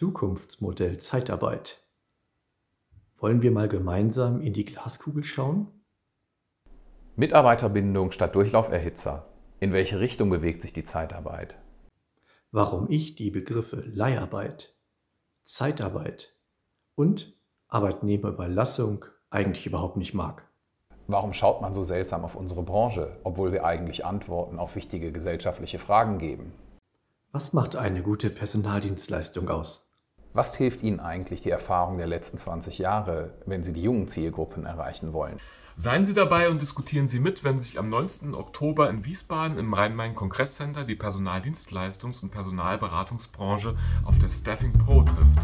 Zukunftsmodell Zeitarbeit. Wollen wir mal gemeinsam in die Glaskugel schauen? Mitarbeiterbindung statt Durchlauferhitzer. In welche Richtung bewegt sich die Zeitarbeit? Warum ich die Begriffe Leiharbeit, Zeitarbeit und Arbeitnehmerüberlassung eigentlich überhaupt nicht mag. Warum schaut man so seltsam auf unsere Branche, obwohl wir eigentlich Antworten auf wichtige gesellschaftliche Fragen geben? Was macht eine gute Personaldienstleistung aus? Was hilft Ihnen eigentlich die Erfahrung der letzten 20 Jahre, wenn Sie die jungen Zielgruppen erreichen wollen? Seien Sie dabei und diskutieren Sie mit, wenn sich am 19. Oktober in Wiesbaden im Rhein-Main-Kongresscenter die Personaldienstleistungs- und Personalberatungsbranche auf der Staffing Pro trifft.